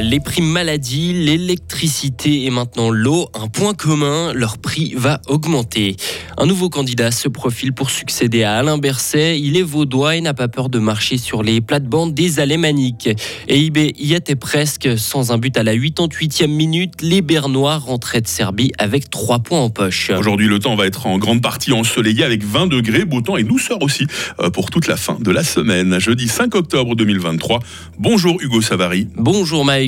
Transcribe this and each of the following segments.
Les primes maladie, l'électricité et maintenant l'eau, un point commun, leur prix va augmenter. Un nouveau candidat se profile pour succéder à Alain Berset. Il est vaudois et n'a pas peur de marcher sur les plates-bandes des alémaniques. Et IB y était presque sans un but à la 88e minute. Les Bernois rentraient de Serbie avec 3 points en poche. Aujourd'hui, le temps va être en grande partie ensoleillé avec 20 degrés, beau temps et douceur aussi euh, pour toute la fin de la semaine. Jeudi 5 octobre 2023. Bonjour Hugo Savary. Bonjour Mike,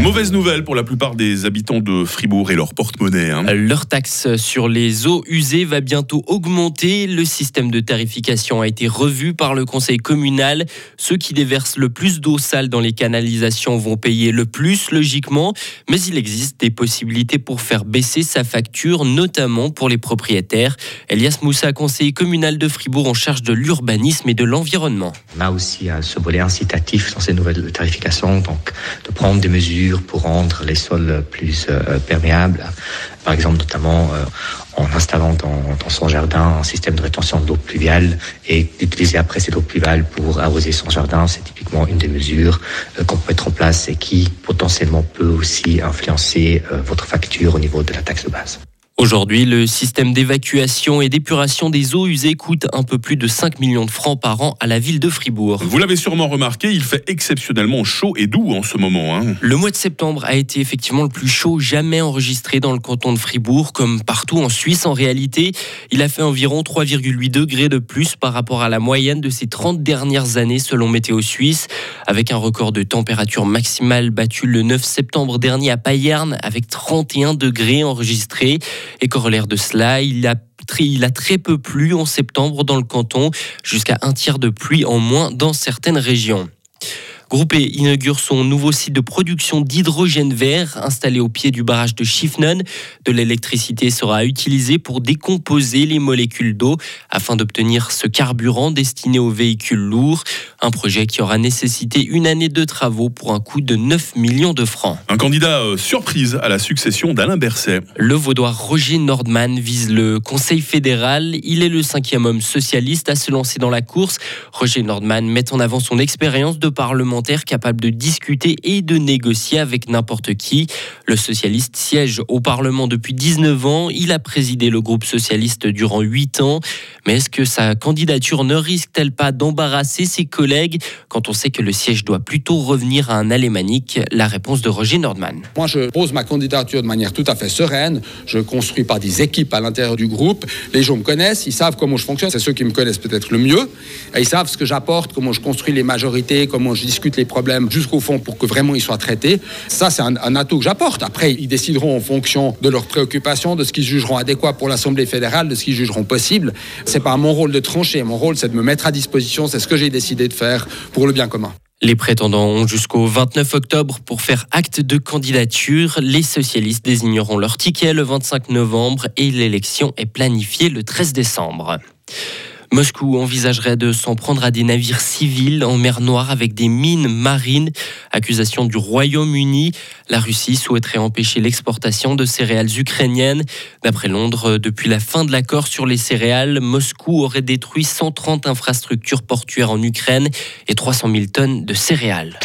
Mauvaise nouvelle pour la plupart des habitants de Fribourg et leur porte-monnaie. Hein. Leur taxe sur les eaux usées va bientôt augmenter. Le système de tarification a été revu par le conseil communal. Ceux qui déversent le plus d'eau sale dans les canalisations vont payer le plus, logiquement. Mais il existe des possibilités pour faire baisser sa facture, notamment pour les propriétaires. Elias Moussa, conseiller communal de Fribourg en charge de l'urbanisme et de l'environnement. On a aussi ce volet incitatif dans ces nouvelles tarifications, donc de prendre des mesures pour rendre les sols plus euh, perméables. Par exemple, notamment euh, en installant dans, son jardin un système de rétention d'eau pluviale et d'utiliser après cette eau pluviale pour arroser son jardin. C'est typiquement une des mesures euh, qu'on peut mettre en place et qui potentiellement peut aussi influencer votre facture au niveau de la taxe de base. Aujourd'hui, le système d'évacuation et d'épuration des eaux usées coûte un peu plus de 5 millions de francs par an à la ville de Fribourg. Vous l'avez sûrement remarqué, il fait exceptionnellement chaud et doux en ce moment. Hein. Le mois de septembre a été effectivement le plus chaud jamais enregistré dans le canton de Fribourg, comme partout en Suisse en réalité. Il a fait environ 3,8 degrés de plus par rapport à la moyenne de ces 30 dernières années selon Météo Suisse, avec un record de température maximale battu le 9 septembre dernier à Payerne avec 31 degrés enregistrés. Et corollaire de cela, il a très peu plu en septembre dans le canton, jusqu'à un tiers de pluie en moins dans certaines régions. Groupé inaugure son nouveau site de production d'hydrogène vert installé au pied du barrage de Schiffnen. De l'électricité sera utilisée pour décomposer les molécules d'eau afin d'obtenir ce carburant destiné aux véhicules lourds. Un projet qui aura nécessité une année de travaux pour un coût de 9 millions de francs. Un candidat euh, surprise à la succession d'Alain Berset. Le vaudois Roger Nordman vise le Conseil fédéral. Il est le cinquième homme socialiste à se lancer dans la course. Roger Nordman met en avant son expérience de parlement capable de discuter et de négocier avec n'importe qui. Le socialiste siège au Parlement depuis 19 ans. Il a présidé le groupe socialiste durant 8 ans. Mais est-ce que sa candidature ne risque-t-elle pas d'embarrasser ses collègues quand on sait que le siège doit plutôt revenir à un alémanique? La réponse de Roger Nordman. Moi, je pose ma candidature de manière tout à fait sereine. Je construis pas des équipes à l'intérieur du groupe. Les gens me connaissent, ils savent comment je fonctionne. C'est ceux qui me connaissent peut-être le mieux. Et ils savent ce que j'apporte, comment je construis les majorités, comment je discute les problèmes jusqu'au fond pour que vraiment ils soient traités. Ça, c'est un, atout que j'apporte. Après, ils décideront en fonction de leurs préoccupations, de ce qu'ils jugeront adéquat pour l'Assemblée fédérale, de ce qu'ils jugeront possible. C'est pas mon rôle de trancher. Mon rôle, c'est de me mettre à disposition. C'est ce que j'ai décidé de faire pour le bien commun. Les prétendants ont jusqu'au 29 octobre pour faire acte de candidature. Les socialistes désigneront leur ticket le 25 novembre et l'élection est planifiée le 13 décembre. Moscou envisagerait de s'en prendre à des navires civils en mer Noire avec des mines marines. Accusation du Royaume-Uni. La Russie souhaiterait empêcher l'exportation de céréales ukrainiennes. D'après Londres, depuis la fin de l'accord sur les céréales, Moscou aurait détruit 130 infrastructures portuaires en Ukraine et 300 000 tonnes de céréales.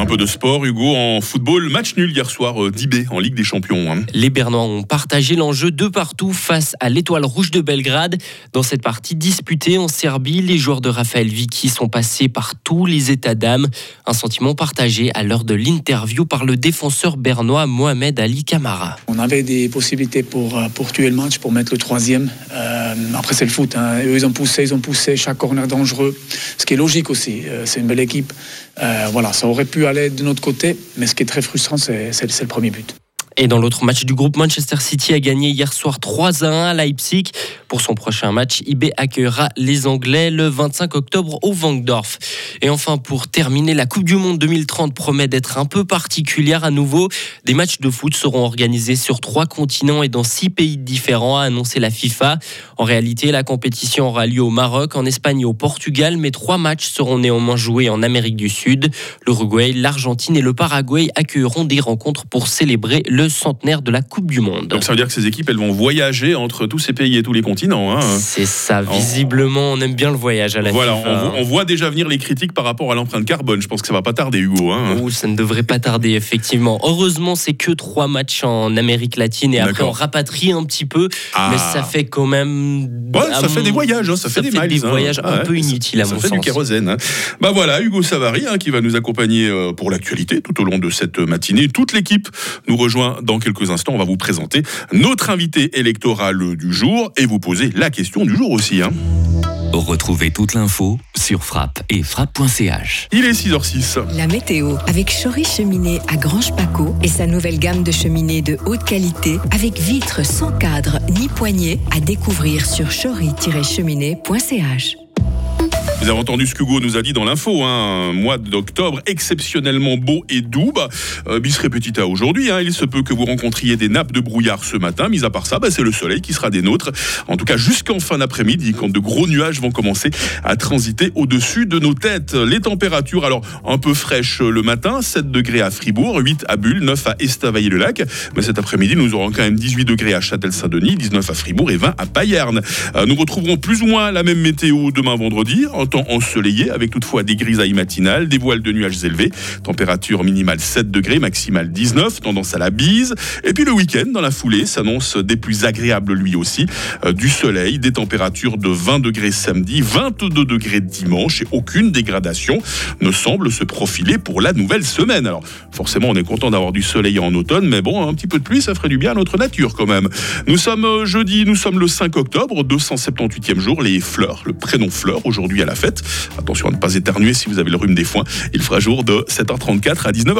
Un peu de sport, Hugo, en football, match nul hier soir euh, d'IB en Ligue des Champions. Hein. Les Bernois ont partagé l'enjeu de partout face à l'Étoile Rouge de Belgrade. Dans cette partie disputée en Serbie, les joueurs de Raphaël Vicky sont passés par tous les états d'âme. Un sentiment partagé à l'heure de l'interview par le défenseur bernois Mohamed Ali Kamara. On avait des possibilités pour, euh, pour tuer le match, pour mettre le troisième. Euh, après, c'est le foot. Hein. Eux, ils ont poussé, ils ont poussé chaque corner dangereux. Ce qui est logique aussi. c'est une belle équipe. voilà, ça aurait pu de notre côté, mais ce qui est très frustrant, c'est le premier but. Et dans l'autre match du groupe, Manchester City a gagné hier soir 3 à 1 à Leipzig. Pour son prochain match, IB accueillera les Anglais le 25 octobre au Vangdorf. Et enfin, pour terminer, la Coupe du Monde 2030 promet d'être un peu particulière à nouveau. Des matchs de foot seront organisés sur trois continents et dans six pays différents, a annoncé la FIFA. En réalité, la compétition aura lieu au Maroc, en Espagne et au Portugal, mais trois matchs seront néanmoins joués en Amérique du Sud. L'Uruguay, l'Argentine et le Paraguay accueilleront des rencontres pour célébrer le centenaire de la Coupe du Monde. Donc ça veut dire que ces équipes, elles vont voyager entre tous ces pays et tous les continents. Hein. C'est ça, visiblement, on aime bien le voyage à la Voilà, FIFA. on, on voit déjà venir les critiques par rapport à l'empreinte carbone. Je pense que ça va pas tarder, Hugo. Hein. Ouh, ça ne devrait pas tarder, effectivement. Heureusement, c'est que trois matchs en Amérique latine et après on rapatrie un petit peu, Ah. mais ça fait quand même. Ouais, ça fait des voyages, hein, ça, fait des miles. hein. voyages un Ouais, peu inutiles à ça mon fait sens. du kérosène. hein. Bah voilà, Hugo Savary hein, qui va nous accompagner euh, pour l'actualité tout au long de cette matinée. Toute l'équipe nous rejoint dans quelques instants. On va vous présenter notre invité électoral du jour et vous poser la question du jour aussi. hein. Retrouvez toute l'info sur frappe et frappe.ch. Il est 6h06. La météo avec Chory Cheminée à Grange Paco et sa nouvelle gamme de cheminées de haute qualité avec vitres sans cadre ni poignée à découvrir sur chory-cheminée.ch. Vous avez entendu ce qu'Hugo nous a dit dans l'info, hein, un mois d'octobre exceptionnellement beau et doux. Bah, euh, bis repetita aujourd'hui, hein, il se peut que vous rencontriez des nappes de brouillard ce matin. Mis à part ça, bah, c'est le soleil qui sera des nôtres. En tout cas, jusqu'en fin d'après-midi, quand de gros nuages vont commencer à transiter au-dessus de nos têtes. Les températures, alors un peu fraîches le matin, 7 degrés à Fribourg, 8 à Bulle, 9 à Estavayer-le-Lac. Mais cet après-midi, nous aurons quand même 18 degrés à Châtel-Saint-Denis, 19 à Fribourg et 20 à Payerne. Euh, nous retrouverons plus ou moins la même météo demain vendredi, en temps ensoleillé, avec toutefois des grisailles matinales, des voiles de nuages élevés, température minimale 7 degrés, maximale 19, tendance à la bise. Et puis le week-end, dans la foulée, s'annonce des plus agréables lui aussi, Euh, du soleil, des températures de 20 degrés samedi, 22 degrés dimanche, et aucune dégradation ne semble se profiler pour la nouvelle semaine. Alors forcément, on est content d'avoir du soleil en automne, mais bon, un petit peu de pluie, ça ferait du bien à notre nature quand même. Nous sommes euh, jeudi, nous sommes le 5 octobre, 278e jour, les fleurs, le prénom fleur aujourd'hui à la fête. Attention à ne pas éternuer si vous avez le rhume des foins. Il fera jour de 7h34 à 19h.